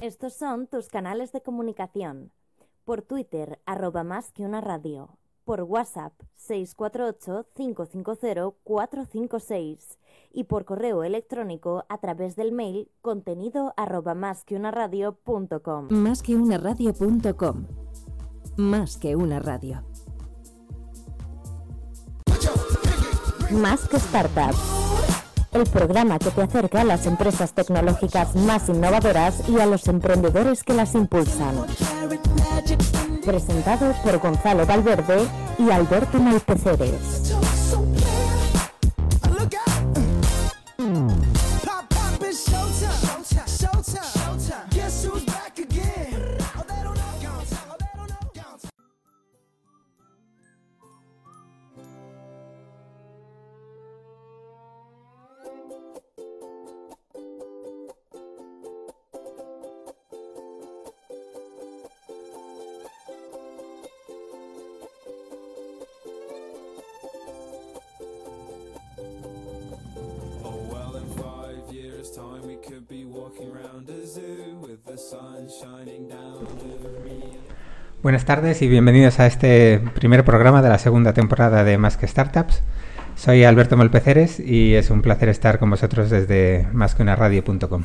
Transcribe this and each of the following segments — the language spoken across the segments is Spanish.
Estos son tus canales de comunicación. Por Twitter, arroba más que una radio. Por WhatsApp, 648-550-456. Y por correo electrónico a través del mail contenido arroba más que una radio punto com. Más que una radio.com. Más que una radio. Más que Startup. El programa que te acerca a las empresas tecnológicas más innovadoras y a los emprendedores que las impulsan. Presentado por Gonzalo Valverde y Alberto Malpeceres. Buenas tardes y bienvenidos a este primer programa de la segunda temporada de Más que Startups. Soy Alberto Molpeceres y es un placer estar con vosotros desde másqueunaradio.com.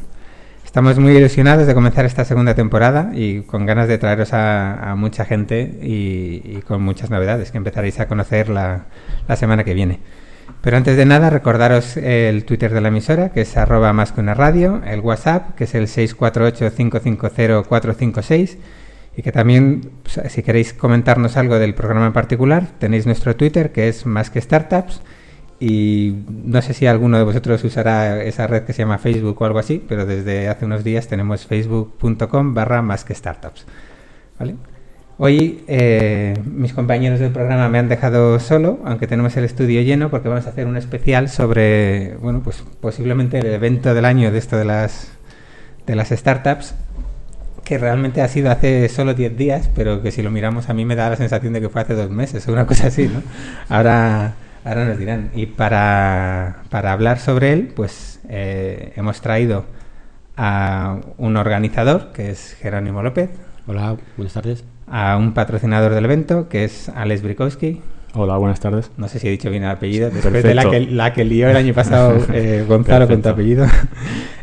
Estamos muy ilusionados de comenzar esta segunda temporada y con ganas de traeros a, a mucha gente y, y con muchas novedades que empezaréis a conocer la, la semana que viene. Pero antes de nada, recordaros el Twitter de la emisora, que es arroba más que una radio, el WhatsApp, que es el 648-550-456, y que también, si queréis comentarnos algo del programa en particular, tenéis nuestro Twitter, que es más que startups, y no sé si alguno de vosotros usará esa red que se llama Facebook o algo así, pero desde hace unos días tenemos facebook.com barra más que startups. ¿Vale? Hoy eh, mis compañeros del programa me han dejado solo, aunque tenemos el estudio lleno, porque vamos a hacer un especial sobre, bueno, pues posiblemente el evento del año de esto de las, de las startups, que realmente ha sido hace solo 10 días, pero que si lo miramos a mí me da la sensación de que fue hace dos meses o una cosa así, ¿no? Ahora, ahora nos dirán. Y para, para hablar sobre él, pues eh, hemos traído a un organizador, que es Jerónimo López, Hola, buenas tardes. a un patrocinador del evento, que es Alex Brikowski. Hola, buenas tardes. No sé si he dicho bien el apellido, después de la que, la que lió el año pasado eh, Gonzalo con tu apellido.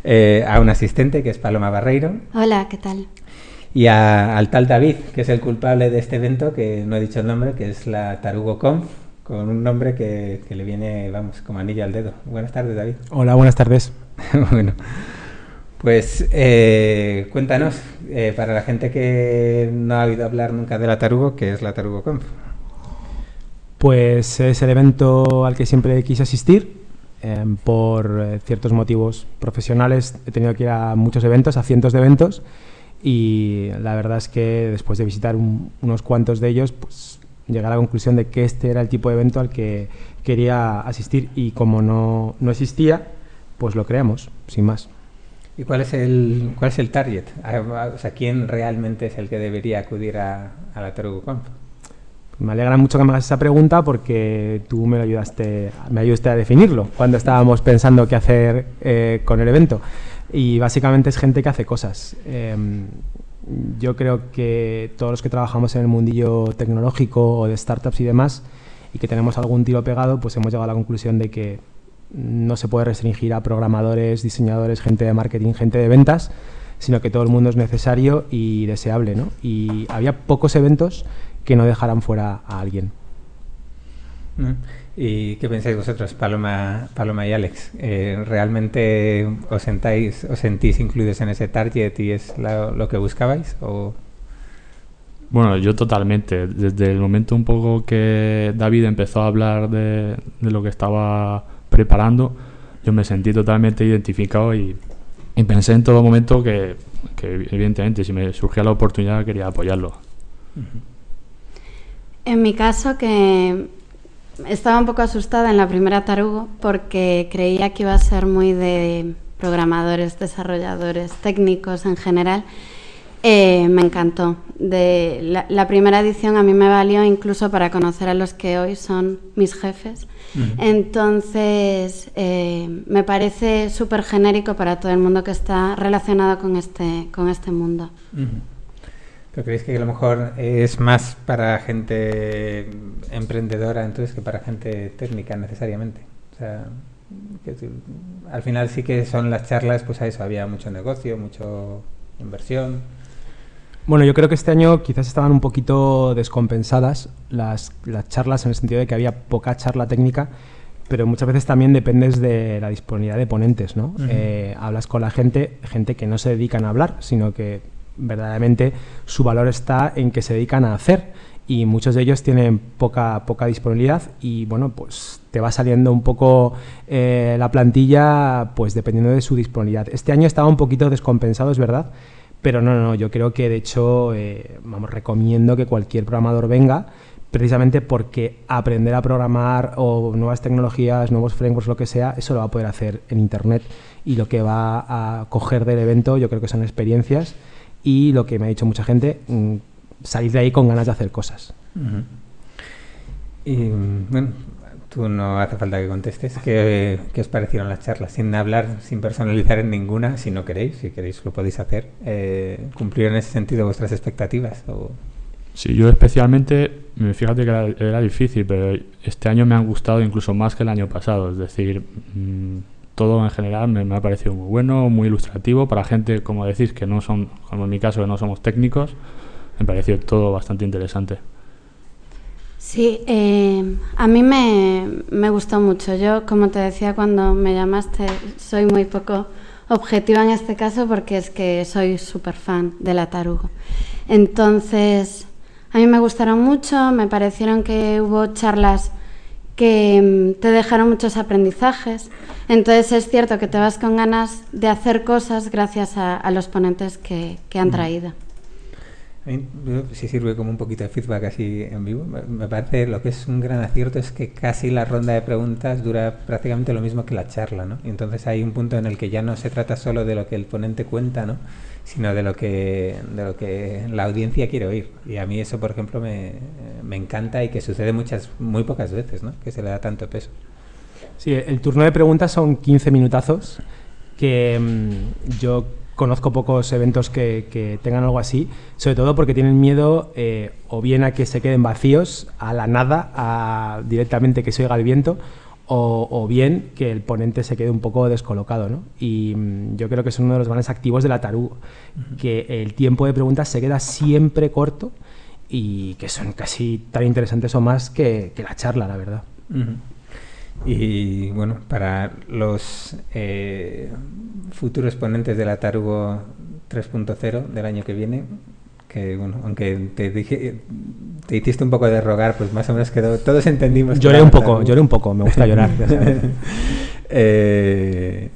Eh, a un asistente, que es Paloma Barreiro. Hola, ¿qué tal? Y a- al tal David, que es el culpable de este evento, que no he dicho el nombre, que es la Tarugo Conf, con un nombre que, que le viene, vamos, como anillo al dedo. Buenas tardes, David. Hola, buenas tardes. bueno, pues eh, cuéntanos, eh, para la gente que no ha oído hablar nunca de la Tarugo, ¿qué es la Tarugo Conf? Pues es el evento al que siempre quise asistir. eh, por eh, ciertos motivos profesionales he tenido que ir a muchos eventos, a cientos de eventos. Y la verdad es que después de visitar un- unos cuantos de ellos, pues llegué a la conclusión de que este era el tipo de evento al que quería asistir. Y como no, no existía, pues lo creamos, sin más. ¿Y cuál es el, cuál es el target? Ah, O sea, ¿quién realmente es el que debería acudir a, la Tarugo Conf? Me alegra mucho que me hagas esa pregunta porque tú me ayudaste, me ayudaste a definirlo cuando estábamos pensando qué hacer eh, con el evento. Y básicamente es gente que hace cosas. Em, yo creo que todos los que trabajamos en el mundillo tecnológico o de startups y demás y que tenemos algún tiro pegado, pues hemos llegado a la conclusión de que no se puede restringir a programadores, diseñadores, gente de marketing, gente de ventas, sino que todo el mundo es necesario y deseable. ¿no? Y había pocos eventos que no dejaran fuera a alguien. Mm. ¿Y qué pensáis vosotros, Paloma, Paloma y Alex? Eh, ¿Realmente os, sentáis, os sentís incluidos en ese target y es la- lo que buscabais? ¿O Bueno, yo totalmente. Desde el momento un poco que David empezó a hablar de, de lo que estaba preparando, yo me sentí totalmente identificado y, y pensé en todo momento que, que, evidentemente, si me surgía la oportunidad, quería apoyarlo. En mi caso, que estaba un poco asustada en la primera tarugo porque creía que iba a ser muy de programadores, desarrolladores, técnicos en general. Eh, me encantó. De la, la primera edición a mí me valió incluso para conocer a los que hoy son mis jefes. Entonces, eh, me parece súper genérico para todo el mundo que está relacionado con este, con este mundo. ¿Pero creéis que a lo mejor es más para gente emprendedora entonces que para gente técnica necesariamente? O sea, que al final sí que son las charlas, pues a eso había mucho negocio, mucho inversión. Bueno, yo creo que este año quizás estaban un poquito descompensadas las, las charlas en el sentido de que había poca charla técnica, pero muchas veces también dependes de la disponibilidad de ponentes, ¿no? Eh, hablas con la gente, gente que no se dedican a hablar, sino que verdaderamente su valor está en que se dedican a hacer y muchos de ellos tienen poca, poca disponibilidad y bueno, pues te va saliendo un poco eh, la plantilla pues dependiendo de su disponibilidad. Este año estaba un poquito descompensado, es verdad, pero no, no, yo creo que de hecho, eh, vamos, recomiendo que cualquier programador venga precisamente porque aprender a programar o nuevas tecnologías, nuevos frameworks, lo que sea, eso lo va a poder hacer en Internet y lo que va a coger del evento yo creo que son experiencias y lo que me ha dicho mucha gente, mm, salir de ahí con ganas de hacer cosas. Y bueno, tú no hace falta que contestes. ¿Qué, qué os parecieron las charlas? Sin hablar, sin personalizar en ninguna, si no queréis, si queréis lo podéis hacer. Eh, ¿Cumplieron en ese sentido vuestras expectativas? O... Sí, yo especialmente, fíjate que era, era difícil, pero este año me han gustado incluso más que el año pasado. Es decir, mm, todo en general me, ha parecido muy bueno, muy ilustrativo para gente, como decís, que no son, como en mi caso, que no somos técnicos. Me pareció todo bastante interesante. Sí, eh, a mí me, me gustó mucho. Yo, como te decía cuando me llamaste, soy muy poco objetiva en este caso porque es que soy súper fan de la tarugo. Entonces, a mí me gustaron mucho, me parecieron que hubo charlas que mm, te dejaron muchos aprendizajes. Entonces es cierto que te vas con ganas de hacer cosas gracias a, a los ponentes que, que han traído. A mí, si sirve como un poquito de feedback así en vivo, me, parece lo que es un gran acierto es que casi la ronda de preguntas dura prácticamente lo mismo que la charla, ¿no? Y entonces hay un punto en el que ya no se trata solo de lo que el ponente cuenta, ¿no? Sino de lo que, de lo que la audiencia quiere oír. Y a mí eso, por ejemplo, me, me encanta y que sucede muchas, muy pocas veces, ¿no? Que se le da tanto peso. Sí, el turno de preguntas son 15 minutazos, que mm, yo conozco pocos eventos que, que tengan algo así, sobre todo porque tienen miedo eh, o bien a que se queden vacíos, a la nada, a directamente que se oiga el viento, o, o bien que el ponente se quede un poco descolocado. ¿no? Y mm, yo creo que es uno de los grandes activos de la tarugo, que el tiempo de preguntas se queda siempre corto y que son casi tan interesantes o más que, que la charla, la verdad. Y bueno, para los eh, futuros ponentes de la Tarugo 3.0 del año que viene, que bueno, aunque te dije, te hiciste un poco de rogar, pues más o menos quedó, todos entendimos. Lloré un poco, lloré un poco, me gusta llorar. Eh,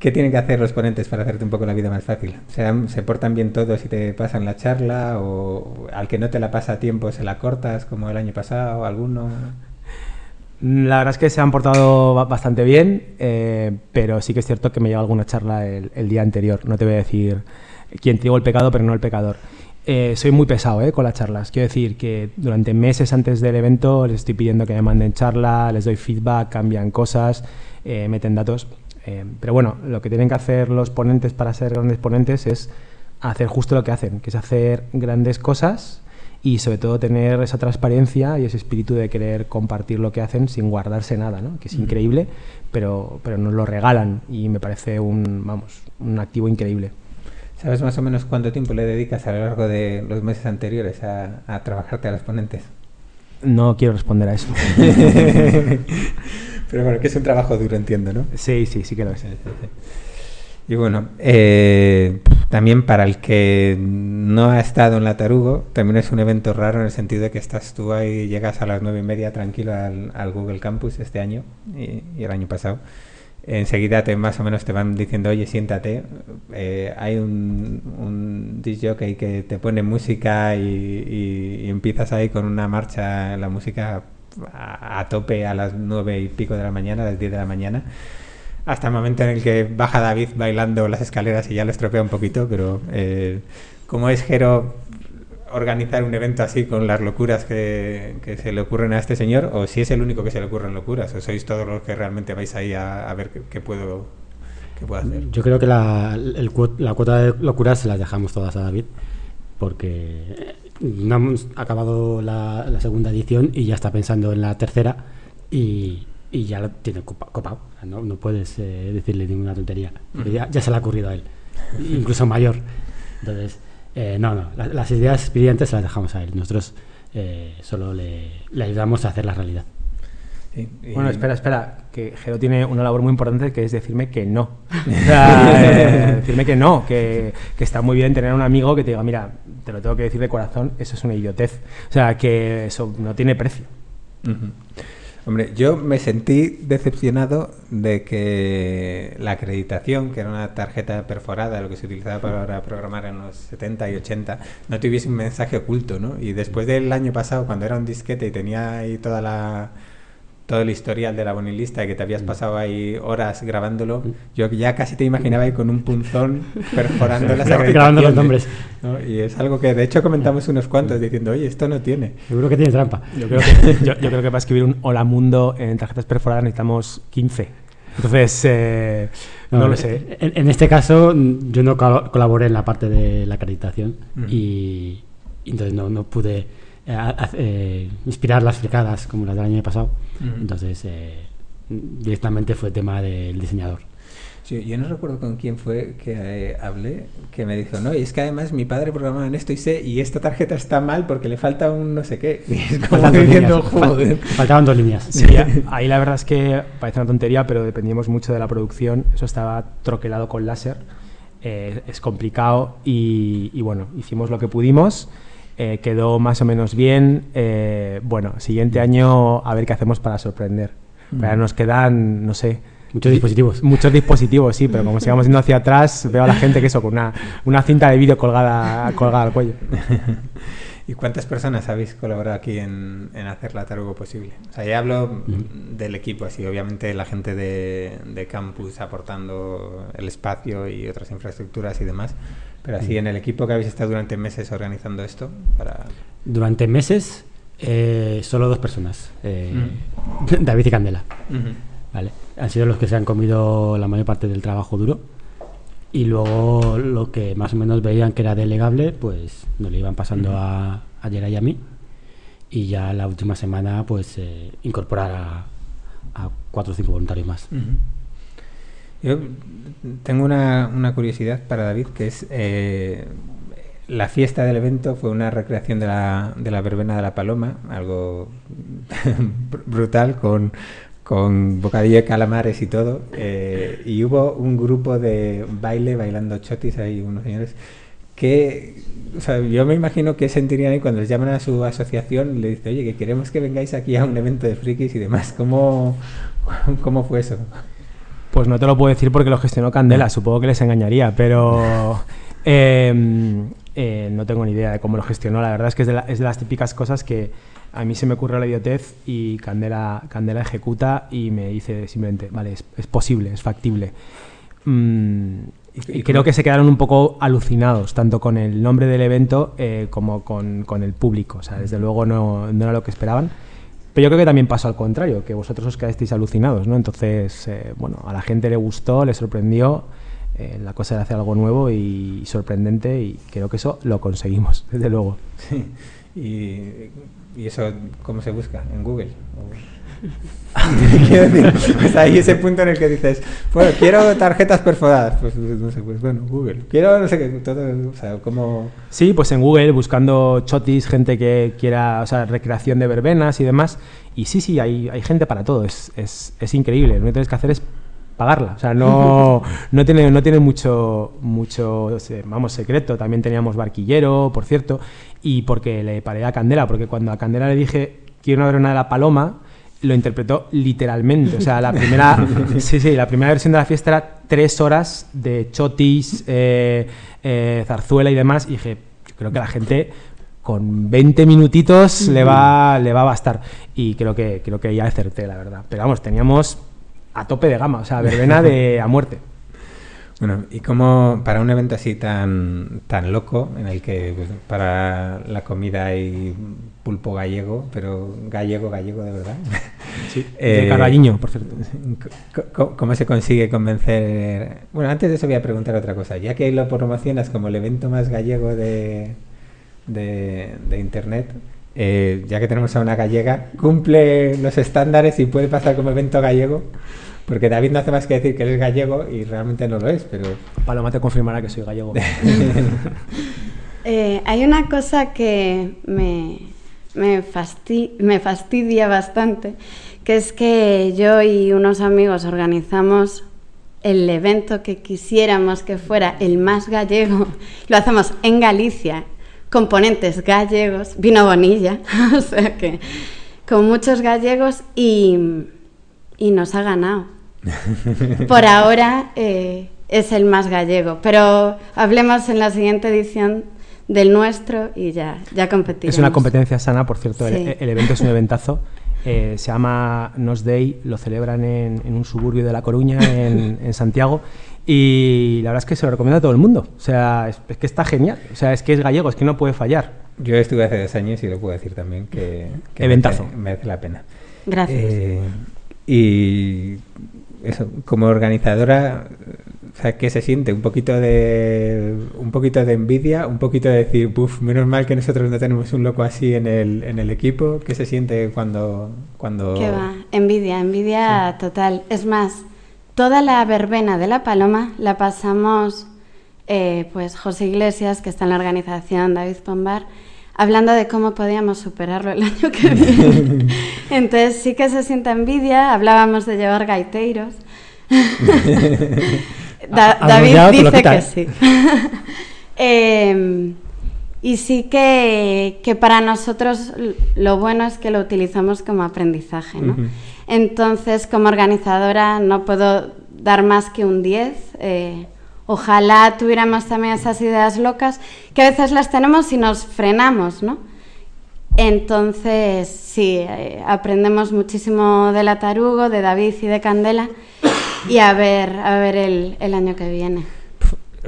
¿Qué tienen que hacer los ponentes para hacerte un poco la vida más fácil? O sea, ¿Se portan bien todos y te pasan la charla? ¿O al que no te la pasa a tiempo se la cortas como el año pasado? ¿Alguno? La verdad es que se han portado ba- bastante bien, eh, pero sí que es cierto que me lleva alguna charla el, día anterior. No te voy a decir quién trigo el pecado, pero no el pecador. Eh, soy muy pesado eh, con las charlas. Quiero decir que durante meses antes del evento les estoy pidiendo que me manden charla, les doy feedback, cambian cosas, meten datos. Pero bueno, lo que tienen que hacer los ponentes para ser grandes ponentes es hacer justo lo que hacen, que es hacer grandes cosas y sobre todo tener esa transparencia y ese espíritu de querer compartir lo que hacen sin guardarse nada, ¿no? que es increíble, pero, pero nos lo regalan y me parece un, vamos, un activo increíble. ¿Sabes más o menos cuánto tiempo le dedicas a lo largo de los meses anteriores a, a trabajarte a los ponentes? No quiero responder a eso. Pero bueno, que es un trabajo duro, entiendo, ¿no? sí, sí, sí que lo es. Y bueno, eh, también para el que no ha estado en la Tarugo, también es un evento raro en el sentido de que estás tú ahí, llegas a las nueve y media tranquilo al, Google Campus este año y, y el año pasado. Enseguida te más o menos te van diciendo, oye, siéntate. Eh, hay un, un jockey que te pone música y, y- y empiezas ahí con una marcha, la música a, a tope a las nueve y pico de la mañana, a las diez de la mañana hasta el momento en el que baja David bailando las escaleras y ya lo estropea un poquito, pero eh, cómo es Jero organizar un evento así con las locuras que, que se le ocurren a este señor, o si es el único que se le ocurren locuras, o sois todos los que realmente vais ahí a, ver qué, puedo, puedo hacer. Yo creo que la, la cuota de locuras se las dejamos todas a David, porque no hemos acabado la, la segunda edición y ya está pensando en la tercera y, y ya lo tiene copa- copado. O sea, No, no puedes eh, decirle ninguna tontería, porque ya, ya se le ha ocurrido a él, incluso mayor. Entonces, eh, no, no, la- las ideas brillantes se las dejamos a él. Nosotros eh, solo le, le ayudamos a hacer la realidad. Sí, y- Bueno, espera, espera, que Jero tiene una labor muy importante que es decirme que no. O sea, eh, decirme que no, que, que está muy bien tener un amigo que te diga, mira, te lo tengo que decir de corazón, eso es una idiotez. O sea, que eso no tiene precio. Ujú. Hombre, yo me sentí decepcionado de que la acreditación, que era una tarjeta perforada, lo que se utilizaba para programar en los 70 y 80, no tuviese un mensaje oculto, ¿no? Y después del año pasado, cuando era un disquete y tenía ahí toda la todo el historial de la bonilista y que te habías pasado ahí horas grabándolo, yo ya casi te imaginaba ahí con un punzón perforando las Grabando los nombres. ¿no? Y es algo que de hecho comentamos unos cuantos diciendo, oye, esto no tiene. Seguro que tiene trampa. Yo creo que, yo, yo creo que para escribir un Hola Mundo en tarjetas perforadas necesitamos 15. Entonces, eh, no, lo sé. En, en este caso, mm, yo no col- colaboré en la parte de la acreditación y, y entonces no, no pude eh, eh, inspirar las fricadas como las del año pasado. Ujú. Entonces, eh, directamente fue tema del diseñador. Sí, yo no recuerdo con quién fue que eh, hablé, que me dijo, no, y es que además mi padre programaba en esto y sé, y esta tarjeta está mal porque le falta un no sé qué. Y es como diciendo, joder. faltaban dos líneas. Sí, ahí la verdad es que parece una tontería, pero dependíamos mucho de la producción. Eso estaba troquelado con láser. eh, es complicado y, y bueno, hicimos lo que pudimos. Eh, quedó más o menos bien. eh, bueno, siguiente año a ver qué hacemos para sorprender. Pero ahora nos quedan, no sé. Muchos dispositivos. Muchos dispositivos, sí, pero como sigamos yendo hacia atrás, veo a la gente que eso, con una, una cinta de vídeo colgada, colgada al cuello. ¿Y cuántas personas habéis colaborado aquí en, en hacer la tarugo posible? O sea, ya hablo del equipo, así, obviamente la gente de, de campus aportando el espacio y otras infraestructuras y demás, pero así en el equipo que habéis estado durante meses organizando esto, para... Durante meses, eh, solo dos personas, eh, David y Candela. ¿vale? Han sido los que se han comido la mayor parte del trabajo duro. Y luego lo que más o menos veían que era delegable, pues nos lo iban pasando a, a Yera y a mí. Y ya la última semana, pues eh, incorporar a, a cuatro o cinco voluntarios más. Yo tengo una, una curiosidad para David, que es eh, la fiesta del evento fue una recreación de la, de la verbena de la paloma, algo br- brutal con, con bocadillo de calamares y todo. eh, y hubo un grupo de baile bailando chotis ahí, unos señores que, o sea, yo me imagino que sentirían ahí cuando les llaman a su asociación y le dicen, oye, que queremos que vengáis aquí a un evento de frikis y demás. ¿Cómo, cómo fue eso? Pues no te lo puedo decir porque lo gestionó Candela, supongo que les engañaría, pero eh, eh, no tengo ni idea de cómo lo gestionó. La verdad es que es de, la- es de las típicas cosas que a mí se me ocurre la idiotez y Candela, Candela ejecuta y me dice simplemente, vale, es, es posible, es factible. Mm, ¿Y- creo que se quedaron un poco alucinados, tanto con el nombre del evento eh, como con, con el público. O sea, desde luego no, no era lo que esperaban. Pero yo creo que también pasó al contrario, que vosotros os quedasteis alucinados, ¿no? Entonces, eh, bueno, a la gente le gustó, le sorprendió. eh, la cosa era hacer algo nuevo y sorprendente y creo que eso lo conseguimos, desde luego. Sí. Y, y eso, ¿cómo se busca? ¿En Google? Quiero decir, pues hay ese punto en el que dices, bueno, quiero tarjetas perforadas. Pues no sé, pues bueno, Google. Quiero, no sé qué, todo, o sea, como... Sí, pues en Google buscando chotis, gente que quiera, o sea, recreación de verbenas y demás. Y sí, sí, hay, hay gente para todo, es, es, es increíble. Lo que tienes que hacer es pagarla. O sea, no, no tiene, no tiene mucho, mucho, vamos, secreto. También teníamos barquillero, por cierto, y porque le paré a Candela, porque cuando a Candela le dije, quiero una verbena de la paloma, lo interpretó literalmente. O sea, la primera, sí, sí, la primera versión de la fiesta era tres horas de chotis, eh, eh, zarzuela y demás. Y dije, yo creo que la gente con 20 minutitos le va, le va a bastar. Y creo que, creo que ya acerté, la verdad. Pero vamos, teníamos a tope de gama, o sea, verbena de a muerte. Bueno, y como para un evento así tan, tan loco, en el que pues, para la comida hay pulpo gallego, pero gallego, gallego de verdad. Sí, de Carballiño, por cierto. ¿Cómo se consigue convencer? Bueno, antes de eso voy a preguntar otra cosa. Ya que lo promocionas como el evento más gallego de, de, de Internet, eh, ya que tenemos a una gallega, ¿cumple los estándares y puede pasar como evento gallego? Porque David no hace más que decir que él es gallego y realmente no lo es, pero... Paloma te confirmará que soy gallego. Eh, hay una cosa que me, me, fasti- me fastidia bastante, que es que yo y unos amigos organizamos el evento que quisiéramos que fuera el más gallego. Lo hacemos en Galicia, componentes gallegos, vino bonilla, o sea que con muchos gallegos y, y nos ha ganado. Por ahora eh, es el más gallego, pero hablemos en la siguiente edición del nuestro y ya, ya competiremos. Es una competencia sana, por cierto. el- evento es un eventazo. Eh, se llama Nos Day, lo celebran en, en un suburbio de La Coruña, en, en Santiago. Y la verdad es que se lo recomiendo a todo el mundo. O sea, es, es que está genial. O sea, es que es gallego, es que no puede fallar. Yo estuve hace dos años y lo puedo decir también que, que Eventazo. merece, merece la pena. Gracias. Eh, y eso, como organizadora, o sea, ¿qué se siente? Un poquito de un poquito de envidia, un poquito de decir, "Buf, menos mal que nosotros no tenemos un loco así en el, en el equipo. ¿Qué se siente cuando cuando Que va, envidia, envidia total. Es más, toda la verbena de la paloma la pasamos, eh, pues José Iglesias, que está en la organización, David Pombar, hablando de cómo podíamos superarlo el año que viene. Entonces sí que se siente envidia, hablábamos de llevar gaiteiros. Da- A- David dice que sí. Eh, y sí que, que para nosotros lo bueno es que lo utilizamos como aprendizaje, ¿no? Entonces, como organizadora no puedo dar más que un 10. eh, ojalá tuviéramos también esas ideas locas, que a veces las tenemos y nos frenamos, ¿no? Entonces, sí, eh, aprendemos muchísimo de la Tarugo, de David y de Candela, y a ver, a ver el, el año que viene.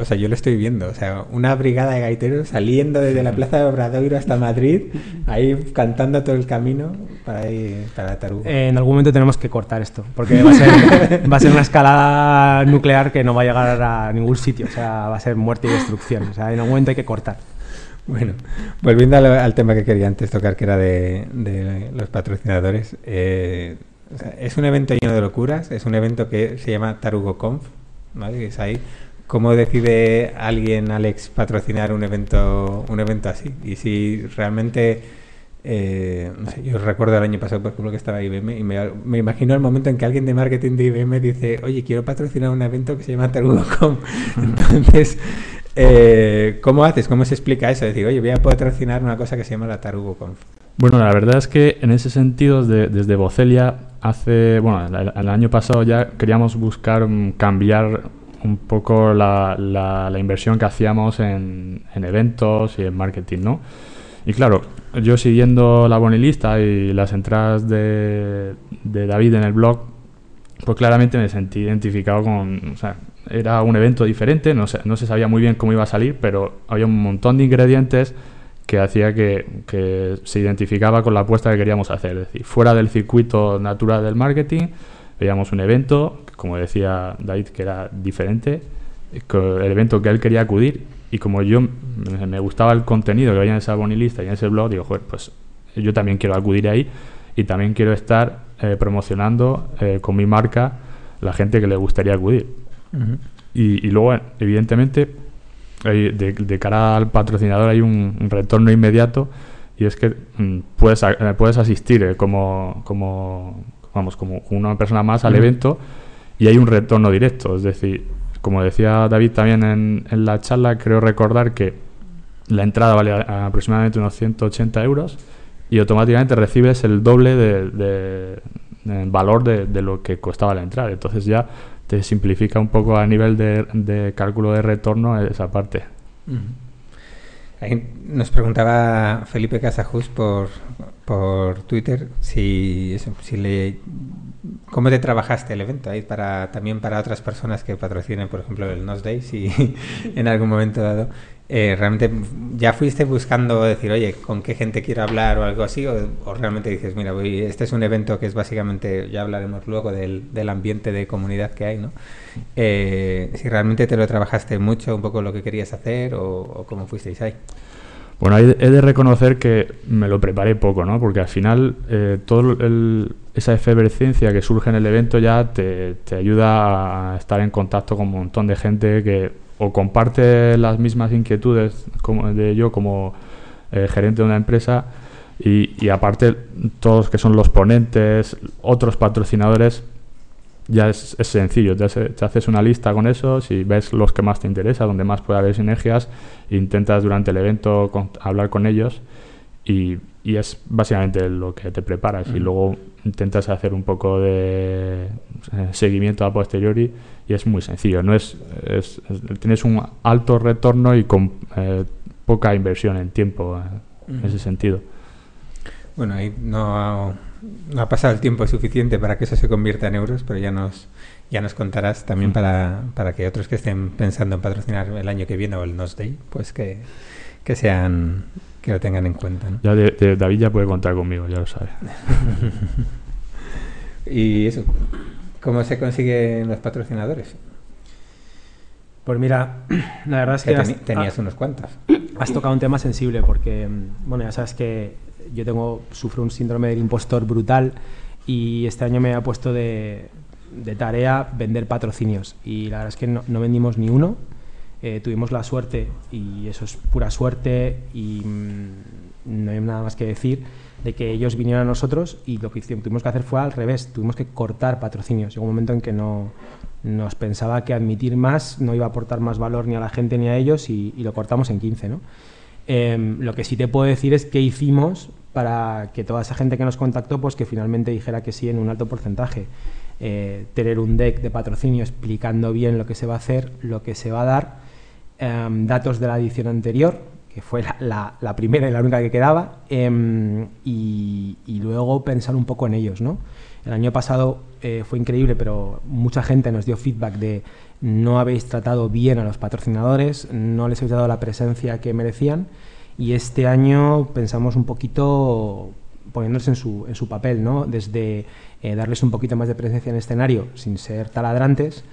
O sea, yo lo estoy viendo. O sea, una brigada de gaiteros saliendo desde la Plaza de Obradoiro hasta Madrid, ahí cantando todo el camino para ir para Tarugo. Eh, en algún momento tenemos que cortar esto, porque va a, ser, va a ser una escalada nuclear que no va a llegar a ningún sitio. O sea, va a ser muerte y destrucción. O sea, en algún momento hay que cortar. Bueno, volviendo al, al tema que quería antes tocar, que era de, de los patrocinadores. eh, o sea, es un evento lleno de locuras, es un evento que se llama Tarugo Conf, ¿vale? Es ahí. ¿Cómo decide alguien, Alex, patrocinar un evento, un evento así? Y si realmente, eh, no sé, yo recuerdo el año pasado, por ejemplo, que estaba IBM y me, me imagino el momento en que alguien de marketing de IBM dice, oye, quiero patrocinar un evento que se llama Tarugo Conf. Entonces, eh, ¿cómo haces? ¿Cómo se explica eso? Decir, oye, voy a patrocinar una cosa que se llama la Tarugo Conf. Bueno, la verdad es que en ese sentido, de- desde Bocelia, hace, bueno, el, el año pasado ya queríamos buscar mm, cambiar un poco la, la- la inversión que hacíamos en, en eventos y en marketing, ¿no? Y claro, yo siguiendo la bonilista y las entradas de, de David en el blog, pues claramente me sentí identificado con, o sea, era un evento diferente, no se, no se sabía muy bien cómo iba a salir, pero había un montón de ingredientes que hacía que, que se identificaba con la apuesta que queríamos hacer. Es decir, fuera del circuito natural del marketing, veíamos un evento, como decía David, que era diferente, el evento que él quería acudir, y como yo me gustaba el contenido que había en esa bonilista y en ese blog, digo, joder, pues yo también quiero acudir ahí y también quiero estar eh, promocionando eh, con mi marca la gente que le gustaría acudir. Y, y luego, evidentemente, de, de cara al patrocinador hay un, un retorno inmediato y es que mm, puedes, a- puedes asistir eh, como, como, vamos, como una persona más al Ujú. evento y hay un retorno directo. Es decir, como decía David también en, en la charla, creo recordar que la entrada vale aproximadamente unos 180 euros y automáticamente recibes el doble de, valor de, lo que costaba la entrada. Entonces ya te simplifica un poco a nivel de, de cálculo de retorno esa parte. Ahí nos preguntaba Felipe Casajus por, por Twitter si, eso, si le cómo te trabajaste el evento ahí para también para otras personas que patrocinen por ejemplo el Nos Day si en algún momento dado eh, realmente ya fuiste buscando decir oye con qué gente quiero hablar o algo así o, o realmente dices mira voy, este es un evento que es básicamente ya hablaremos luego del, del ambiente de comunidad que hay no Eh, si realmente te lo trabajaste mucho un poco lo que querías hacer o, o cómo fuisteis ahí Bueno, he de reconocer que me lo preparé poco, ¿no? Porque al final eh, toda esa efervescencia que surge en el evento ya te, te ayuda a estar en contacto con un montón de gente que o comparte las mismas inquietudes como de yo como eh, gerente de una empresa y, y aparte todos que son los ponentes, otros patrocinadores, ya es, es sencillo, te, hace- te haces una lista con esos y ves los que más te interesa, donde más puede haber sinergias, intentas durante el evento con- hablar con ellos y, y es básicamente lo que te preparas. Y luego intentas hacer un poco de eh, seguimiento a posteriori y es muy sencillo, no es, es- es- tienes un alto retorno y con eh, poca inversión en tiempo eh, en ese sentido. Bueno, ahí no, no ha pasado el tiempo suficiente para que eso se convierta en euros, pero ya nos, ya nos contarás también para, para que otros que estén pensando en patrocinar el año que viene o el Nos Day, pues que, que sean que lo tengan en cuenta. ¿no? Ya de- de- David ya puede contar conmigo, ya lo sabe. y eso, ¿cómo se consiguen los patrocinadores? Pues mira, la verdad es Que has- tenías ah, unos cuantos. Has tocado un tema sensible porque, mm, bueno, ya sabes que yo tengo, sufro un síndrome del impostor brutal y este año me ha puesto de, tarea vender patrocinios y la verdad es que no, vendimos ni uno. Eh, tuvimos la suerte, y eso es pura suerte y mm, no hay nada más que decir, de que ellos vinieron a nosotros y lo que tuvimos que hacer fue al revés, tuvimos que cortar patrocinios. Llegó un momento en que no nos pensaba que admitir más no iba a aportar más valor ni a la gente ni a ellos y, y lo cortamos en 15, ¿no? Em, lo que sí te puedo decir es qué hicimos para que toda esa gente que nos contactó, pues que finalmente dijera que sí en un alto porcentaje. Eh, tener un deck de patrocinio explicando bien lo que se va a hacer, lo que se va a dar, em, datos de la edición anterior, que fue la, primera y la única que quedaba, em, y luego pensar un poco en ellos, ¿no? El año pasado eh, fue increíble, pero mucha gente nos dio feedback de no habéis tratado bien a los patrocinadores, no les habéis dado la presencia que merecían, y este año pensamos un poquito poniéndose en su, papel, ¿no? Desde eh, darles un poquito más de presencia en escenario sin ser taladrantes,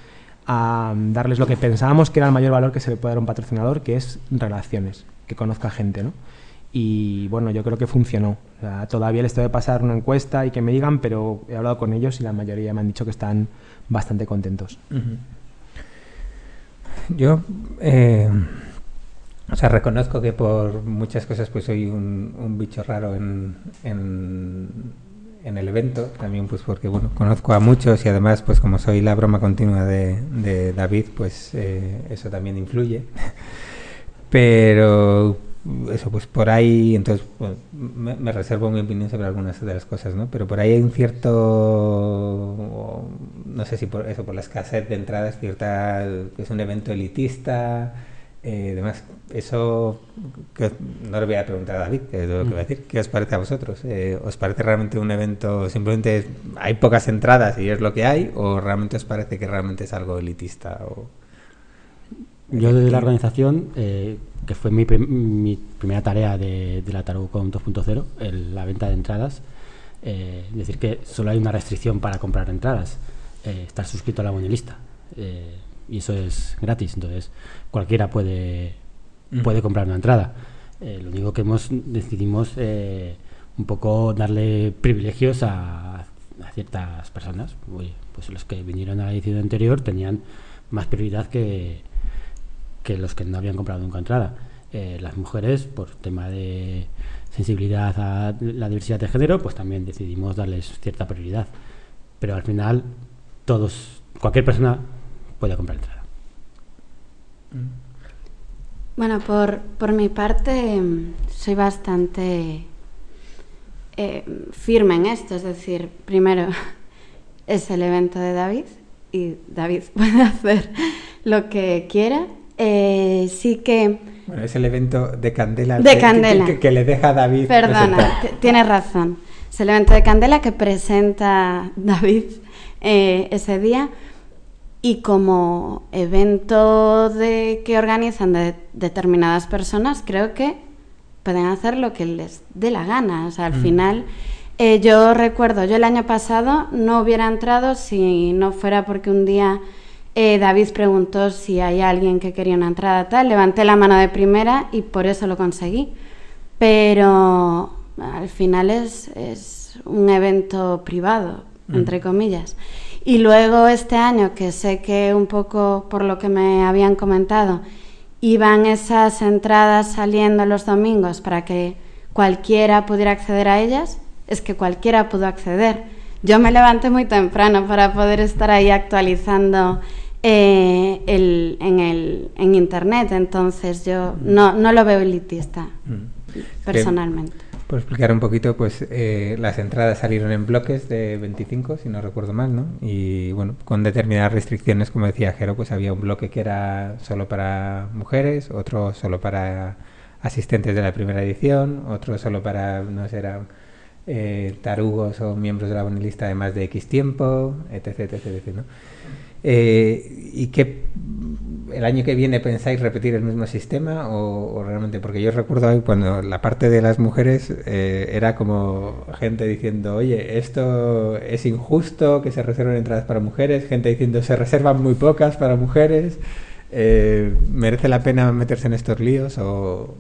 a darles lo que pensábamos que era el mayor valor que se le puede dar a un patrocinador, que es relaciones, que conozca gente, ¿no? Y bueno, yo creo que funcionó. Todavía les tengo que pasar una encuesta y que me digan, pero he hablado con ellos y la mayoría me han dicho que están bastante contentos. Yo, eh, o sea, reconozco que por muchas cosas pues soy un, bicho raro en, en, el evento, también pues porque bueno, conozco a muchos y además pues como soy la broma continua de, de David, pues eh, eso también influye. Pero eso pues por ahí, entonces bueno, me, me reservo mi opinión sobre algunas de las cosas, ¿no? Pero por ahí hay un cierto, no sé si por eso, por la escasez de entradas, cierta, es un evento elitista, eh, demás. Eso que no le voy a preguntar a David, que es lo que voy a decir. ¿Qué os parece a vosotros? Eh, ¿Os parece realmente un evento, simplemente hay pocas entradas y es lo que hay? ¿O realmente os parece que realmente es algo elitista? O... Yo desde la organización, eh, que fue mi, prim- mi primera tarea de, de la Tarucom 2.0, el- la venta de entradas, eh, decir que solo hay una restricción para comprar entradas, eh, estar suscrito a la lista y eso es gratis, entonces cualquiera puede, puede comprar una entrada. Eh, lo único que hemos decidimos eh, un poco darle privilegios a, a ciertas personas. Oye, pues los que vinieron a la edición anterior tenían más prioridad que, que los que no habían comprado nunca entrada. Eh, las mujeres, por tema de sensibilidad a la diversidad de género, pues también decidimos darles cierta prioridad. Pero al final, todos, cualquier persona puede comprar entrada. Bueno, por, por mi parte mm, soy bastante eh, firme en esto, es decir, primero es el evento de David y David puede hacer lo que quiera. Eh, sí que Bueno, es el evento de Candela, De que, Candela. que- que- que le deja a David. Perdona, tienes razón. Es el evento de Candela que presenta David eh, ese día y como evento de, que organizan de determinadas personas, creo que pueden hacer lo que les dé la gana. O sea, al Mm. final, eh, yo recuerdo, yo el año pasado no hubiera entrado si no fuera porque un día eh, David preguntó si hay alguien que quería una entrada tal, levanté la mano de primera y por eso lo conseguí. Pero al final es, es un evento privado, Mm. entre comillas. Y luego este año, que sé que un poco por lo que me habían comentado, iban esas entradas saliendo los domingos para que cualquiera pudiera acceder a ellas, es que cualquiera pudo acceder. Yo me levanté muy temprano para poder estar ahí actualizando eh, el- en, el, en internet, entonces yo no, no lo veo elitista, Mm. personalmente. Por explicar un poquito, pues eh, las entradas salieron en bloques de 25, si no recuerdo mal, ¿no? Y bueno, con determinadas restricciones, como decía Jero, pues había un bloque que era solo para mujeres, otro solo para asistentes de la primera edición, otro solo para, no sé, eran eh, tarugos o miembros de la bonilista de más de X tiempo, etc, etc, etc, ¿no? Eh, ¿Y qué el año que viene pensáis repetir el mismo sistema o, realmente? Porque yo recuerdo cuando la parte de las mujeres eh, era como gente diciendo, oye, esto es injusto que se reserven entradas para mujeres, gente diciendo, se reservan muy pocas para mujeres, eh, ¿merece la pena meterse en estos líos o...?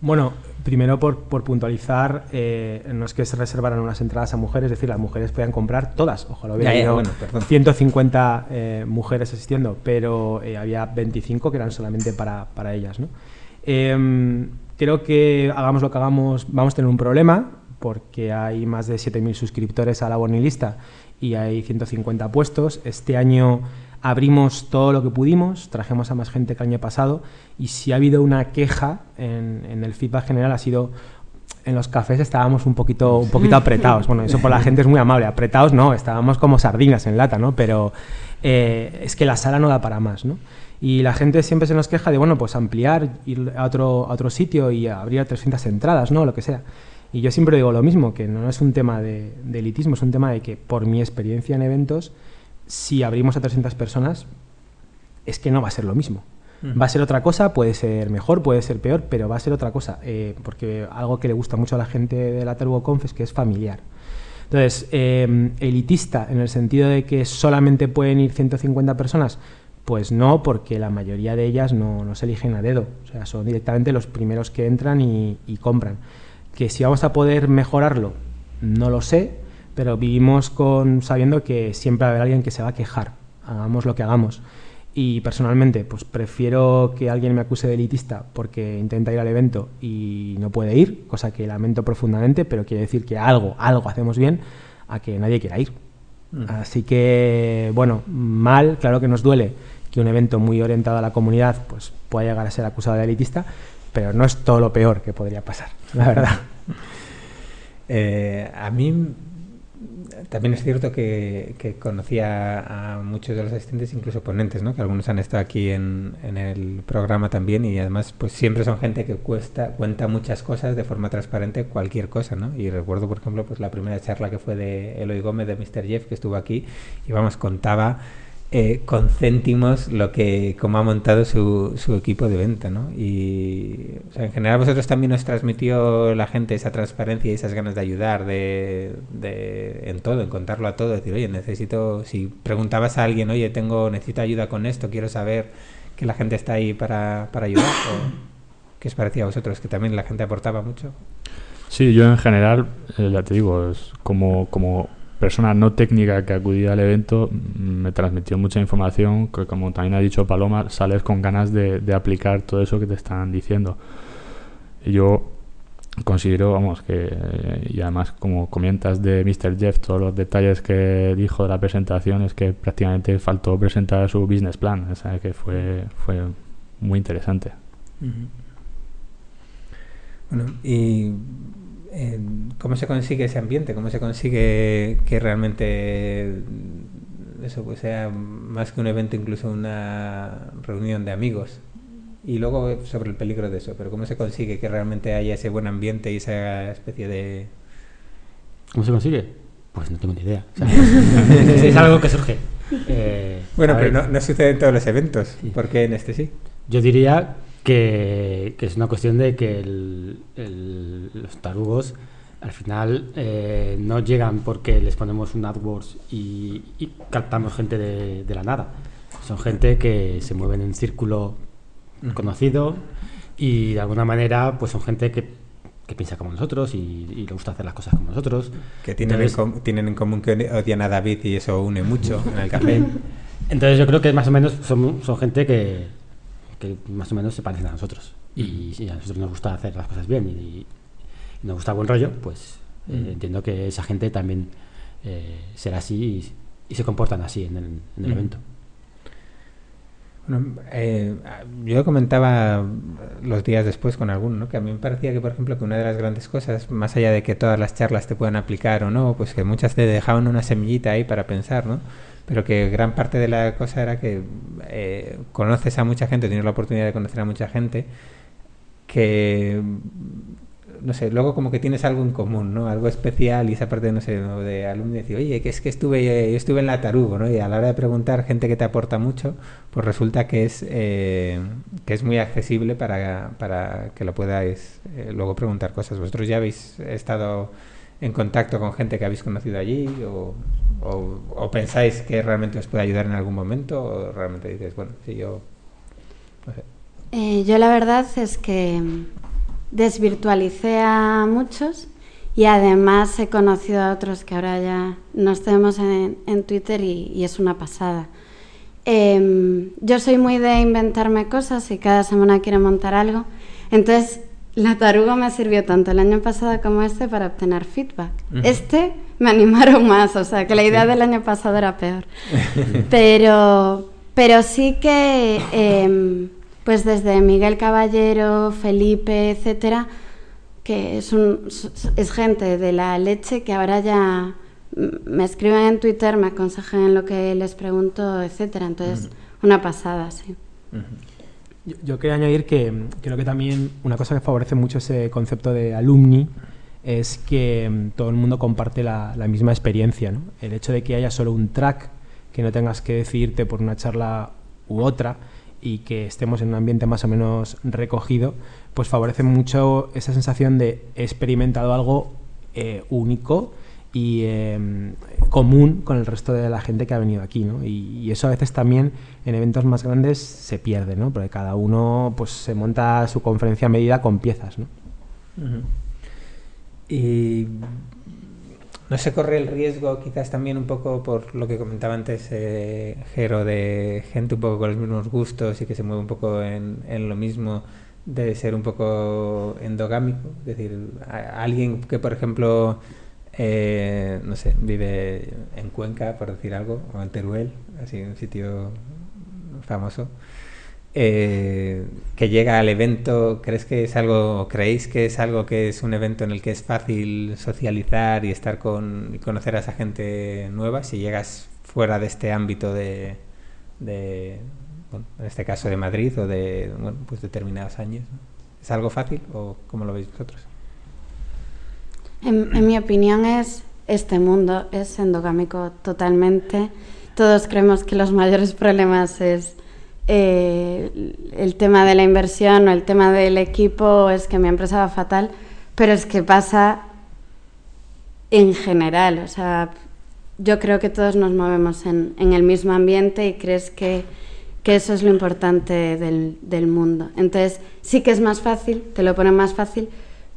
Bueno, primero por, por puntualizar, eh, no es que se reservaran unas entradas a mujeres, es decir, las mujeres podían comprar todas. Ojalá hubiera Ya, habido bueno, perdón. 150 eh, mujeres asistiendo, pero eh, había 25 que eran solamente para, para ellas. ¿no? Em, creo que hagamos lo que hagamos, vamos a tener un problema porque hay más de 7.000 suscriptores a la Bonilista y hay 150 puestos. Este año abrimos todo lo que pudimos, trajimos a más gente que el año pasado y si ha habido una queja en, el feedback general ha sido en los cafés estábamos un poquito un poquito apretados. Bueno, eso por la gente es muy amable. Apretados no, estábamos como sardinas en lata, ¿no? Pero eh, es que la sala no da para más, ¿no? Y la gente siempre se nos queja de, bueno, pues ampliar, ir a otro, otro sitio y abrir 300 entradas, ¿no? Lo que sea. Y yo siempre digo lo mismo, que no es un tema de elitismo, es un tema de que por mi experiencia en eventos, si abrimos a 300 personas, es que no va a ser lo mismo. Va a ser otra cosa, puede ser mejor, puede ser peor, pero va a ser otra cosa. eh, porque algo que le gusta mucho a la gente de la Tarugo Conf es que es familiar. Entonces, eh, elitista en el sentido de que solamente pueden ir 150 personas, pues no, porque la mayoría de ellas no, no se eligen a dedo. O sea, son directamente los primeros que entran y, y compran. Que si vamos a poder mejorarlo, no lo sé, pero vivimos con sabiendo que siempre va a haber alguien que se va a quejar, hagamos lo que hagamos. Y personalmente, pues prefiero que alguien me acuse de elitista porque intenta ir al evento y no puede ir, cosa que lamento profundamente, pero quiere decir que algo, algo hacemos bien, a que nadie quiera ir. Ujú. Así que, bueno, mal, claro que nos duele que un evento muy orientado a la comunidad pues pueda llegar a ser acusado de elitista, pero no es todo lo peor que podría pasar, la verdad. Eh, a mí también es cierto que, que conocía a muchos de los asistentes, incluso ponentes, ¿no? que algunos han estado aquí en, en el programa también y además pues siempre son gente que cuesta, cuenta muchas cosas de forma transparente, cualquier cosa. ¿no? Y recuerdo, por ejemplo, pues la primera charla que fue de Eloy Gómez, de Mr. Jeff, que estuvo aquí y vamos, contaba eh, con céntimos lo que cómo ha montado su, equipo de venta, ¿no? Y en general vosotros también os transmitió la gente esa transparencia y esas ganas de ayudar, de, de en todo, en contarlo a todo, decir, oye, necesito, si preguntabas a alguien, oye, tengo, necesito ayuda con esto, quiero saber que la gente está ahí para, para ayudar, o ¿qué os parecía a vosotros? Que también la gente aportaba mucho. Sí, yo en general, eh, ya te digo, es como, como persona no técnica que acudía al evento, mm, me transmitió mucha información que, como también ha dicho Paloma, sales con ganas de, de aplicar todo eso que te están diciendo. Y yo considero, vamos, que, eh, y además como comentas de Mr. Jeff, todos los detalles que dijo de la presentación, es que prácticamente faltó presentar su business plan, o sea, que fue, fue muy interesante. Bueno, y eh, ¿cómo se consigue ese ambiente? ¿Cómo se consigue que realmente eso pues sea más que un evento, incluso una reunión de amigos? Y luego sobre el peligro de eso, pero ¿cómo se consigue que realmente haya ese buen ambiente y esa especie de... ¿Cómo se consigue? Pues no tengo ni idea. O sea, es algo que surge. Eh, Bueno, pero no, no sucede en todos los eventos. Sí. ¿Por qué en este sí? Yo diría que, que es una cuestión de que el- el- los tarugos al final eh, no llegan porque les ponemos un AdWords y, y captamos gente de, de la nada. Son gente que se mueven en círculo conocido y de alguna manera pues son gente que, que piensa como nosotros y, y le gusta hacer las cosas como nosotros. Que tienen, Entonces- en, tienen en común que odian a David y eso une mucho en el café. Entonces yo creo que más o menos son, son gente que, que más o menos se parecen a nosotros. Y si a nosotros nos gusta hacer las cosas bien y, y nos gusta buen rollo, pues eh, Mm. entiendo que esa gente también eh, será así y, y se comportan así en el, en el Mm. evento. Bueno, eh, yo comentaba los días después con alguno, ¿no? que a mí me parecía que, por ejemplo, que una de las grandes cosas, más allá de que todas las charlas te puedan aplicar o no, pues que muchas te dejaban una semillita ahí para pensar, ¿no? Pero que gran parte de la cosa era que eh, conoces a mucha gente, tienes la oportunidad de conocer a mucha gente que no sé, luego como que tienes algo en común, ¿no? Algo especial y esa parte, no sé, de alumno decir, oye, que es que estuve, yo estuve en la Tarugo, ¿no? Y a la hora de preguntar gente que te aporta mucho, pues resulta que es, eh, que es muy accesible para, para que lo podáis eh, luego preguntar cosas. ¿Vosotros ya habéis estado en contacto con gente que habéis conocido allí o, o, pensáis que realmente os puede ayudar en algún momento o realmente dices, bueno, si yo... No sé. Eh, yo la verdad es que desvirtualicé a muchos y además he conocido a otros que ahora ya nos tenemos en, en Twitter y, y es una pasada. Em, yo soy muy de inventarme cosas y cada semana quiero montar algo. Entonces, la taruga me sirvió tanto el año pasado como este para obtener feedback. Este me animaron más, o sea que la idea del año pasado era peor. pero, pero sí que, em, pues desde Miguel Caballero, Felipe, etcétera, que es, un, es gente de la leche que ahora ya me escriben en Twitter, me aconsejan lo que les pregunto, etcétera. Entonces, una pasada, sí. Yo, yo quería añadir que creo que también una cosa que favorece mucho ese concepto de alumni es que mm, todo el mundo comparte la, la misma experiencia. ¿no? El hecho de que haya solo un track, que no tengas que decidirte por una charla u otra y que estemos en un ambiente más o menos recogido, pues favorece mucho esa sensación de he experimentado algo eh, único y eh, común con el resto de la gente que ha venido aquí, ¿no? Y, y eso a veces también en eventos más grandes se pierde, ¿no? Porque cada uno pues se monta su conferencia a medida con piezas, ¿no? Y no se corre el riesgo, quizás también un poco por lo que comentaba antes eh, Jero, de gente un poco con los mismos gustos y que se mueve un poco en, en lo mismo, de ser un poco endogámico. Es decir, alguien que, por ejemplo, eh, no sé, vive en Cuenca, por decir algo, o en Teruel, así un sitio famoso, eh, que llega al evento, ¿crees que es algo, creéis que es algo que es un evento en el que es fácil socializar y estar con y conocer a esa gente nueva si llegas fuera de este ámbito de, en este caso de Madrid o de bueno, pues determinados años? ¿Es algo fácil o cómo lo veis vosotros? En, en mi opinión es este mundo es endogámico totalmente. Todos creemos que los mayores problemas es eh, el tema de la inversión o el tema del equipo, es que mi empresa va fatal, pero es que pasa en general. O sea, yo creo que todos nos movemos en, en el mismo ambiente y crees que, que eso es lo importante del, del mundo. Entonces, sí que es más fácil, te lo ponen más fácil,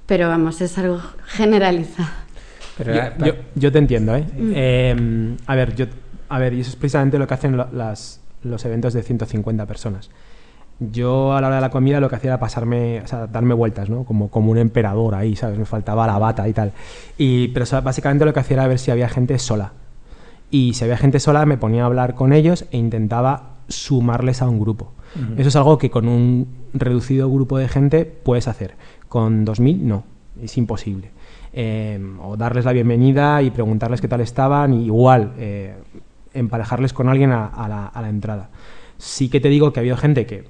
pero vamos, es algo generalizado. Pero, Yo, ah, yo- yo te entiendo, ¿eh? Eh, a ver, yo, a ver, y eso es precisamente lo que hacen lo- las, los eventos de 150 personas. Yo a la hora de la comida lo que hacía era pasarme, o sea, darme vueltas, ¿no? Como, como un emperador ahí, ¿sabes? Me faltaba la bata y tal. Y, pero o sea, básicamente lo que hacía era ver si había gente sola. Y si había gente sola me ponía a hablar con ellos e intentaba sumarles a un grupo. Eso es algo que con un reducido grupo de gente puedes hacer. Con 2.000 no, es imposible. Eh, o darles la bienvenida y preguntarles qué tal estaban, y igual eh, emparejarles con alguien a, a la, a entrada. Sí que te digo que ha habido gente que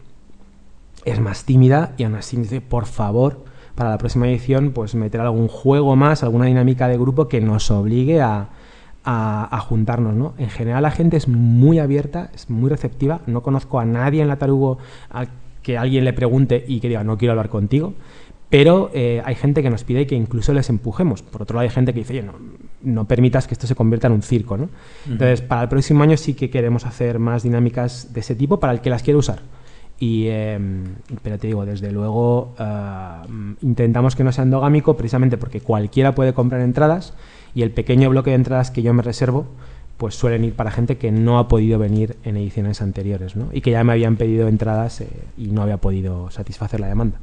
es más tímida y aún así dice, por favor, para la próxima edición, pues meter algún juego más, alguna dinámica de grupo que nos obligue a, a, a juntarnos, ¿no? En general la gente es muy abierta, es muy receptiva, no conozco a nadie en la Tarugo al que alguien le pregunte y que diga, no quiero hablar contigo, pero eh, hay gente que nos pide que incluso les empujemos. Por otro lado, hay gente que dice, oye, no, no permitas que esto se convierta en un circo. ¿no? Entonces, para el próximo año sí que queremos hacer más dinámicas de ese tipo para el que las quiera usar. Y, eh, pero te digo, desde luego eh, intentamos que no sea endogámico precisamente porque cualquiera puede comprar entradas y el pequeño bloque de entradas que yo me reservo pues suelen ir para gente que no ha podido venir en ediciones anteriores ¿no? y que ya me habían pedido entradas eh, y no había podido satisfacer la demanda.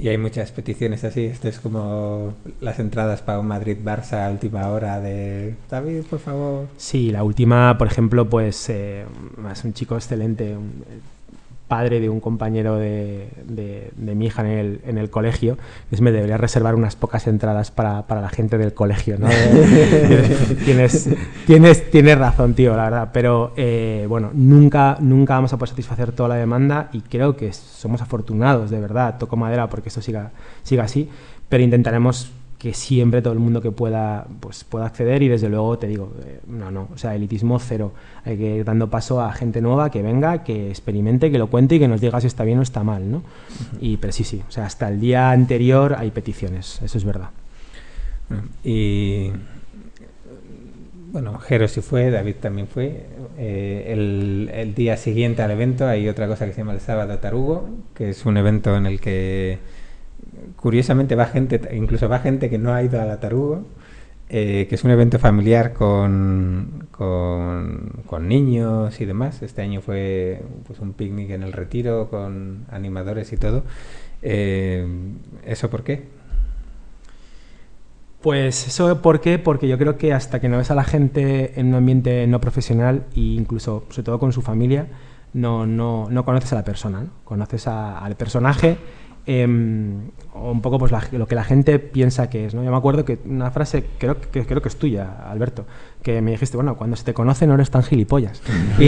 Y hay muchas peticiones así. Esto es como las entradas para un Madrid-Barça a última hora de David, por favor. Sí, la última, por ejemplo, pues eh, es un chico excelente, el padre de un compañero de, de- de mi hija en el, en el colegio. Es, me debería reservar unas pocas entradas para, para la gente del colegio, ¿no? tienes, tienes, tienes razón, tío, la verdad. Pero eh, bueno, nunca, nunca vamos a poder satisfacer toda la demanda y creo que somos afortunados, de verdad. Toco madera porque esto siga, siga así, pero intentaremos que siempre todo el mundo que pueda pues pueda acceder y desde luego te digo eh, no no o sea elitismo cero. Hay que ir dando paso a gente nueva que venga que experimente que lo cuente y que nos diga si está bien o está mal no y pero sí sí o sea hasta el día anterior hay peticiones eso es verdad. Y bueno, Jero sí fue, David también fue. Eh, el, el día siguiente al evento hay otra cosa que se llama el Sábado Tarugo, que es un evento en el que curiosamente va gente, incluso va gente que no ha ido a la Tarugo, eh, que es un evento familiar con, con, niños y demás. Este año fue pues, un picnic en el retiro con animadores y todo. Eh, ¿Eso por qué? Pues eso, ¿por qué? Porque yo creo que hasta que no ves a la gente en un ambiente no profesional e incluso, sobre todo con su familia, no, no, no conoces a la persona, ¿no? conoces al personaje eh, o un poco pues la- lo que la gente piensa que es. ¿no? Yo me acuerdo que una frase, creo que, creo que es tuya, Alberto, que me dijiste, bueno, cuando se te conoce no eres tan gilipollas. y,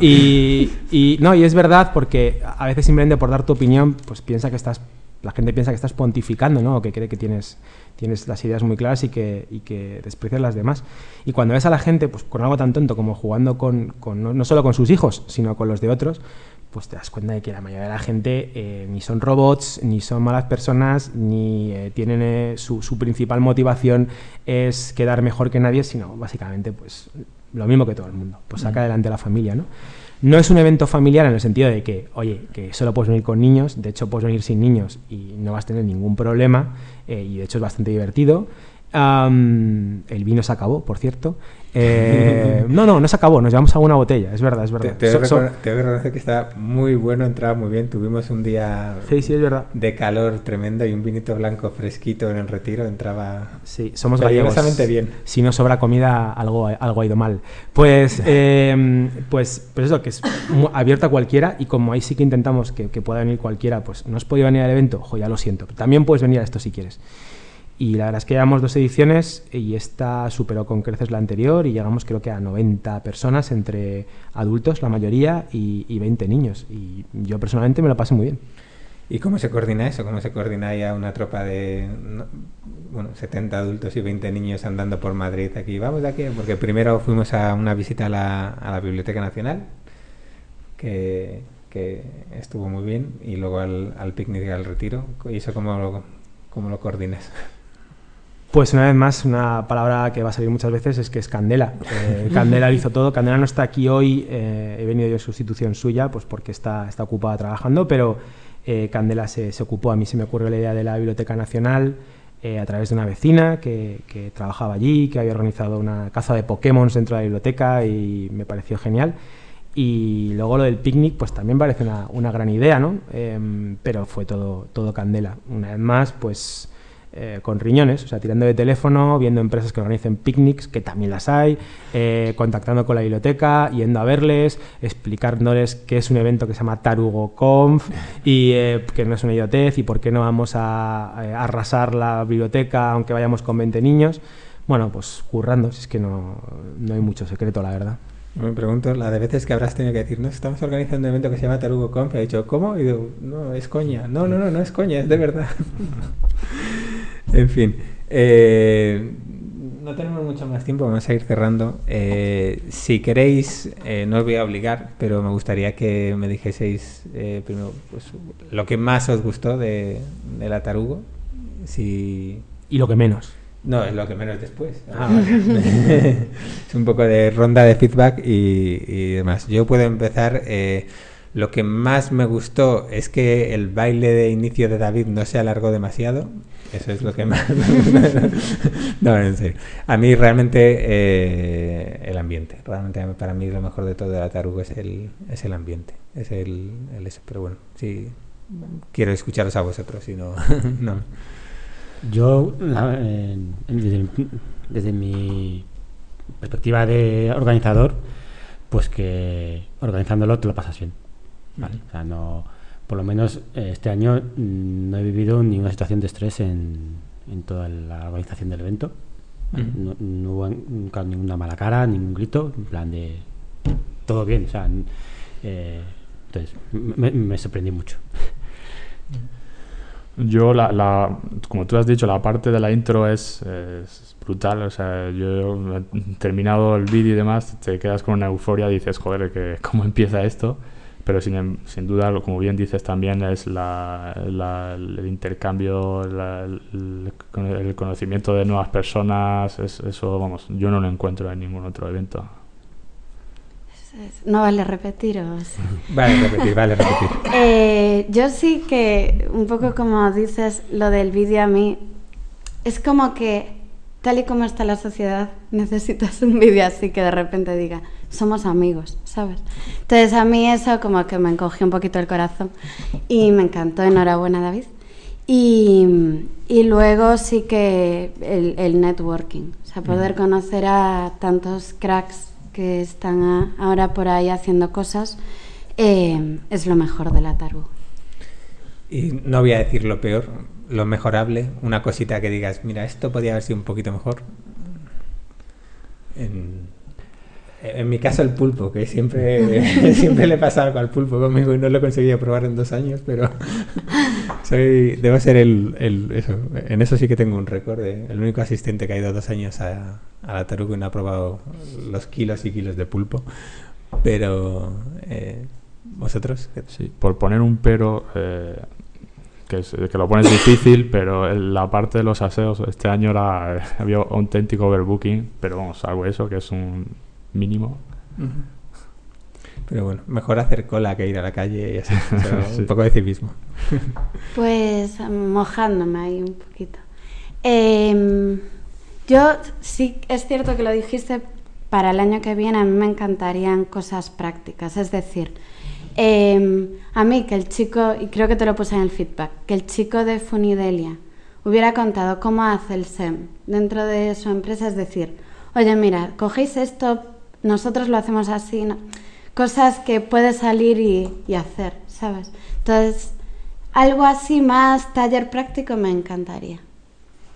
y- y- no, y es verdad porque a veces simplemente por dar tu opinión, pues piensa que estás la gente piensa que estás pontificando, ¿no? O que cree que tienes, tienes las ideas muy claras y que, y que desprecias las demás. Y cuando ves a la gente pues, con algo tan tonto como jugando con, con- no, no solo con sus hijos, sino con los de otros, pues te das cuenta de que la mayoría de la gente eh, ni son robots, ni son malas personas, ni eh, tienen eh, su, su principal motivación es quedar mejor que nadie, sino básicamente pues lo mismo que todo el mundo, pues saca adelante a la familia, ¿no? No es un evento familiar en el sentido de que, oye, que solo puedes venir con niños, de hecho puedes venir sin niños y no vas a tener ningún problema, eh, y de hecho es bastante divertido. El vino se acabó, por cierto. Eh, no, no, no se acabó, nos llevamos a una botella, es verdad, es verdad. te So- so- te debo reconocer que está muy bueno, entraba muy bien. Tuvimos un día sí, sí, es verdad. de calor tremendo y un vinito blanco fresquito en el retiro. Entraba Sí, somos gallegos. bien. Si no sobra comida, algo, algo ha ido mal. Pues, eh, pues, pues eso, que es abierto a cualquiera y como ahí sí que intentamos que, que pueda venir cualquiera, pues no has podido venir al evento, ojo, ya lo siento. pero También puedes venir a esto si quieres. Y la verdad es que llevamos dos ediciones y esta superó con creces la anterior y llegamos creo que a 90 personas entre adultos, la mayoría, y, y 20 niños. Y yo personalmente me lo pasé muy bien. ¿Y cómo se coordina eso? ¿Cómo se coordina ahí a una tropa de no, bueno, 70 adultos y 20 niños andando por Madrid aquí? Vamos de aquí, porque primero fuimos a una visita a la, a la Biblioteca Nacional, que, que estuvo muy bien, y luego al, al picnic al retiro. ¿Y eso cómo lo, cómo lo coordinas? Pues una vez más, una palabra que va a salir muchas veces es que es Candela. Eh, Candela lo hizo todo. Candela no está aquí hoy, eh, he venido yo en sustitución suya, pues porque está, está ocupada trabajando, pero eh, Candela se, se ocupó. A mí se me ocurrió la idea de la Biblioteca Nacional a través de una vecina que, que trabajaba allí, que había organizado una caza de Pokémon dentro de la biblioteca y me pareció genial. Y luego lo del picnic, pues también parece una, una gran idea, ¿no? Em, pero fue todo, todo Candela. Una vez más, pues eh, con riñones, o sea, tirando de teléfono, viendo empresas que organicen picnics, que también las hay, eh, contactando con la biblioteca, yendo a verles, explicándoles que es un evento que se llama Tarugo Conf y eh, que no es una idiotez y por qué no vamos a, a arrasar la biblioteca aunque vayamos con 20 niños. Bueno, pues currando, si es que no, no hay mucho secreto, la verdad. Me pregunto la de veces que habrás tenido que decir, no, estamos organizando un evento que se llama Tarugo Conf. Y ha dicho, ¿cómo? Y digo, no, es coña. No, no, no, no es coña, es de verdad. en fin. eh, no tenemos mucho más tiempo, vamos a ir cerrando. Eh, si queréis, eh, no os voy a obligar, pero me gustaría que me dijeseis eh, primero pues, lo que más os gustó de, de la Tarugo. Si... Y lo que menos. No, es lo que menos después. es un poco de ronda de feedback y, y demás. Yo puedo empezar. Lo que más me gustó es que el baile de inicio de David no se alargó demasiado. Eso es lo que más. no, en serio. A mí realmente eh, el ambiente. Realmente para mí lo mejor de todo de la Tarugo es el, es el ambiente. Es el, eso. Pero bueno, sí. Quiero escucharos a vosotros, si no. no. Yo, la- desde mi perspectiva de organizador, pues que organizándolo te lo pasas bien. ¿Vale? O sea, no, por lo menos eh, este año mm, no he vivido ninguna situación de estrés en, en toda la organización del evento. no, no hubo nunca ninguna mala cara, ningún grito, en plan de todo bien. O sea, eh, entonces me, me sorprendí mucho. Yo, la, la, como tú has dicho, la parte de la intro es, es brutal. O sea, yo he terminado el vídeo y demás, te quedas con una euforia y dices, joder, que, ¿cómo empieza esto? Pero sin, em- sin duda, lo- como bien dices también, es la, la- el intercambio, la- el, el conocimiento de nuevas personas. es- eso, vamos, yo no lo encuentro en ningún otro evento. No vale repetiros. Vale, repetir, vale, repetir. Eh, yo sí que, un poco como dices, lo del vídeo a mí, es como que, tal y como está la sociedad, necesitas un vídeo así que de repente diga, somos amigos, ¿sabes? Entonces a mí eso como que me encogió un poquito el corazón y me encantó, enhorabuena David. Y, y luego sí que el, el networking, o sea, poder conocer a tantos cracks que están a- ahora por ahí haciendo cosas, eh, es lo mejor de la Taru. Y no voy a decir lo peor, lo mejorable, una cosita que digas, mira, esto podría haber sido un poquito mejor. En, en mi caso el pulpo, que siempre, siempre le pasa algo al pulpo conmigo y no lo he conseguido probar en dos años, pero soy, debo ser el, el- eso, en eso sí que tengo un récord, de- el único asistente que ha ido dos años a, a la taruga y no ha probado los kilos y kilos de pulpo, pero eh, vosotros, Sí, por poner un pero, eh, que, es- que lo pones difícil, pero el- la parte de los aseos este año era, había auténtico overbooking, pero vamos, algo eso, que es un mínimo. Pero bueno, mejor hacer cola que ir a la calle y así. o sea, Sí. Un poco de civismo. Pues mojándome ahí un poquito. Em, yo sí es cierto que lo dijiste, para el año que viene a mí me encantarían cosas prácticas. Es decir, em, a mí que el chico, y creo que te lo puse en el feedback, que el chico de Funidelia hubiera contado cómo hace el SEM dentro de su empresa, es decir, oye, mira, cogéis esto, nosotros lo hacemos así, ¿no? cosas que puedes salir y, y hacer, ¿sabes? Entonces, algo así más taller práctico me encantaría.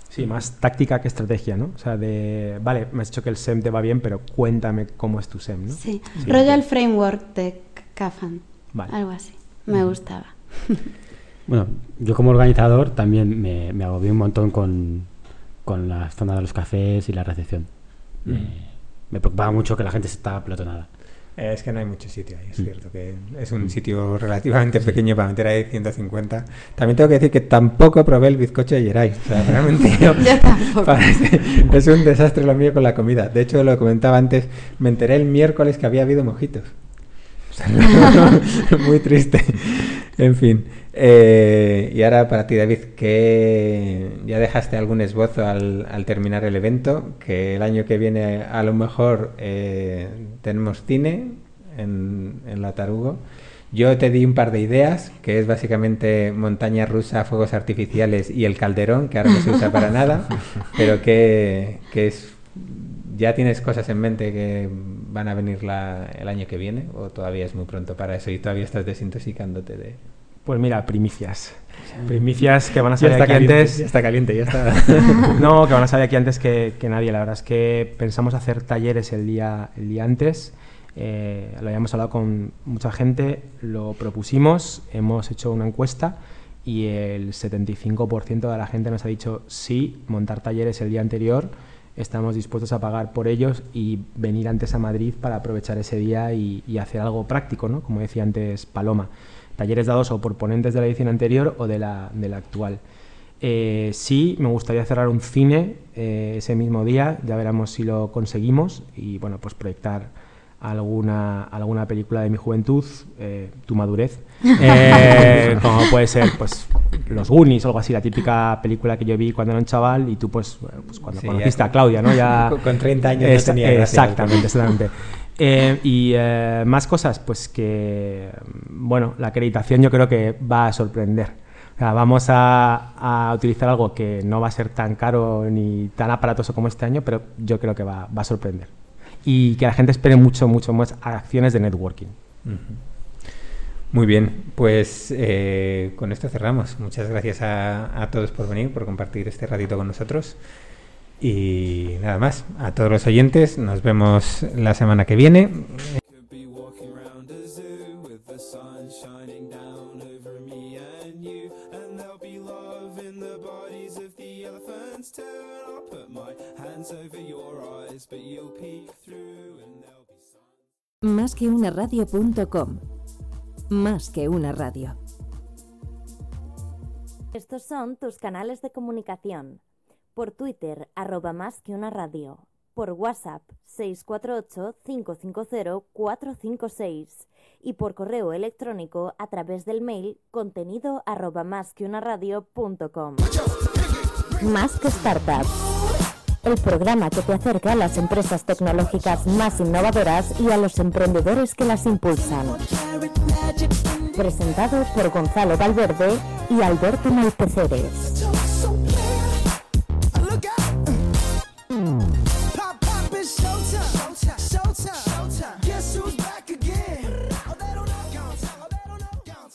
Sí, más táctica que estrategia, ¿no? O sea, de, vale, me has dicho que el SEM te va bien, pero cuéntame cómo es tu SEM, ¿no? Sí, Sí, rollo el framework de Kafan, Vale. algo así, me gustaba. Bueno, yo como organizador también me, me agobié un montón con, con la zona de los cafés y la recepción. Me, me preocupaba mucho que la gente se estaba pelotonada. Eh, Es que no hay mucho sitio ahí, es Mm. cierto que es un sitio relativamente pequeño para meter ahí 150. También tengo que decir que tampoco probé el bizcocho de Geray. O sea, realmente yo- Yo tampoco. parece- es un desastre lo mío con la comida. De hecho, lo comentaba antes, me enteré el miércoles que había habido mojitos. Muy triste. En fin. eh, y ahora para ti, David, que ya dejaste algún esbozo al, al terminar el evento, que el año que viene a lo mejor eh, tenemos cine en, en la Tarugo. Yo te di un par de ideas, que es básicamente montaña rusa, fuegos artificiales y el calderón, que ahora no se usa para nada, pero que, que es ¿Ya tienes cosas en mente que van a venir la- el año que viene? ¿O todavía es muy pronto para eso y todavía estás desintoxicándote de...? Pues mira, primicias. Primicias que van a salir aquí caliente, antes. ya está caliente, ya está. no, que van a salir aquí antes que, que nadie. La verdad es que pensamos hacer talleres el día, el día antes Eh, lo habíamos hablado con mucha gente, lo propusimos, hemos hecho una encuesta y el 75% de la gente nos ha dicho sí, montar talleres el día anterior, estamos dispuestos a pagar por ellos y venir antes a Madrid para aprovechar ese día y, hacer algo práctico, ¿no? como decía antes Paloma. Talleres dados o por ponentes de la edición anterior o de la, de la actual. Eh, sí, me gustaría cerrar un cine eh, ese mismo día, ya veremos si lo conseguimos y bueno, pues proyectar alguna, alguna película de mi juventud, eh, tu madurez, eh, como puede ser pues Los Goonies o algo así, la típica película que yo vi cuando era un chaval y tú pues, bueno, pues cuando Sí, conociste ya- a Claudia, ¿no? Ya, Con- con 30 años no Esa- tenía gracia. Exactamente, exactamente. Eh, y eh, más cosas, pues que, bueno, la acreditación yo creo que va a sorprender. O sea, vamos a, a utilizar algo que no va a ser tan caro ni tan aparatoso como este año, pero yo creo que va, va a sorprender. Y que la gente espere mucho, mucho más acciones de networking. Muy bien, pues eh, con esto cerramos. Muchas gracias a, a todos por venir, por compartir este ratito con nosotros. Y nada más, a todos los oyentes, nos vemos la semana que viene. Más que una radio.com. Más que una radio. Estos son tus canales de comunicación. Por Twitter, arroba más que una radio. Por WhatsApp, 648-550-456. Y por correo electrónico a través del mail contenido arroba más que una radio.com. Más que Startups. El programa que te acerca a las empresas tecnológicas más innovadoras y a los emprendedores que las impulsan. Presentado por Gonzalo Valverde y Alberto Malpeceres.